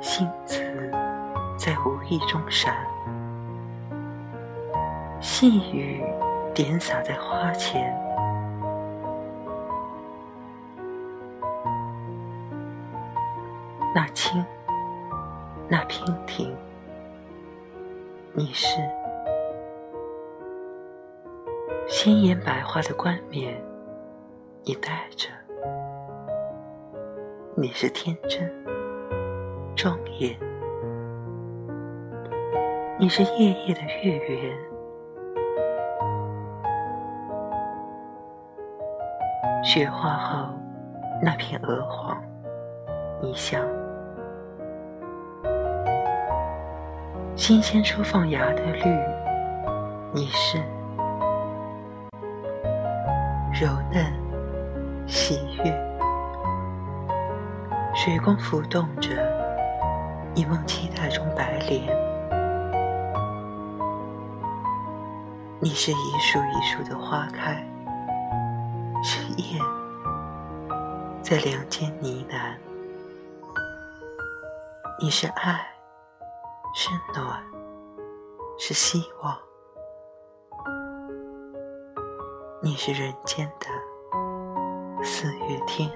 星子在无意中闪，细雨点洒在花前，那清，那娉婷，你是。鲜艳百花的冠冕，你戴着；你是天真庄严，你是夜夜的月圆。雪化后那片鹅黄，你像新鲜初放芽的绿，你是。柔嫩，喜悦，水光浮动着一梦期待中白莲。你是一树一树的花开，是燕在梁间呢喃。你是爱，是暖，是希望。你是人间的四月天。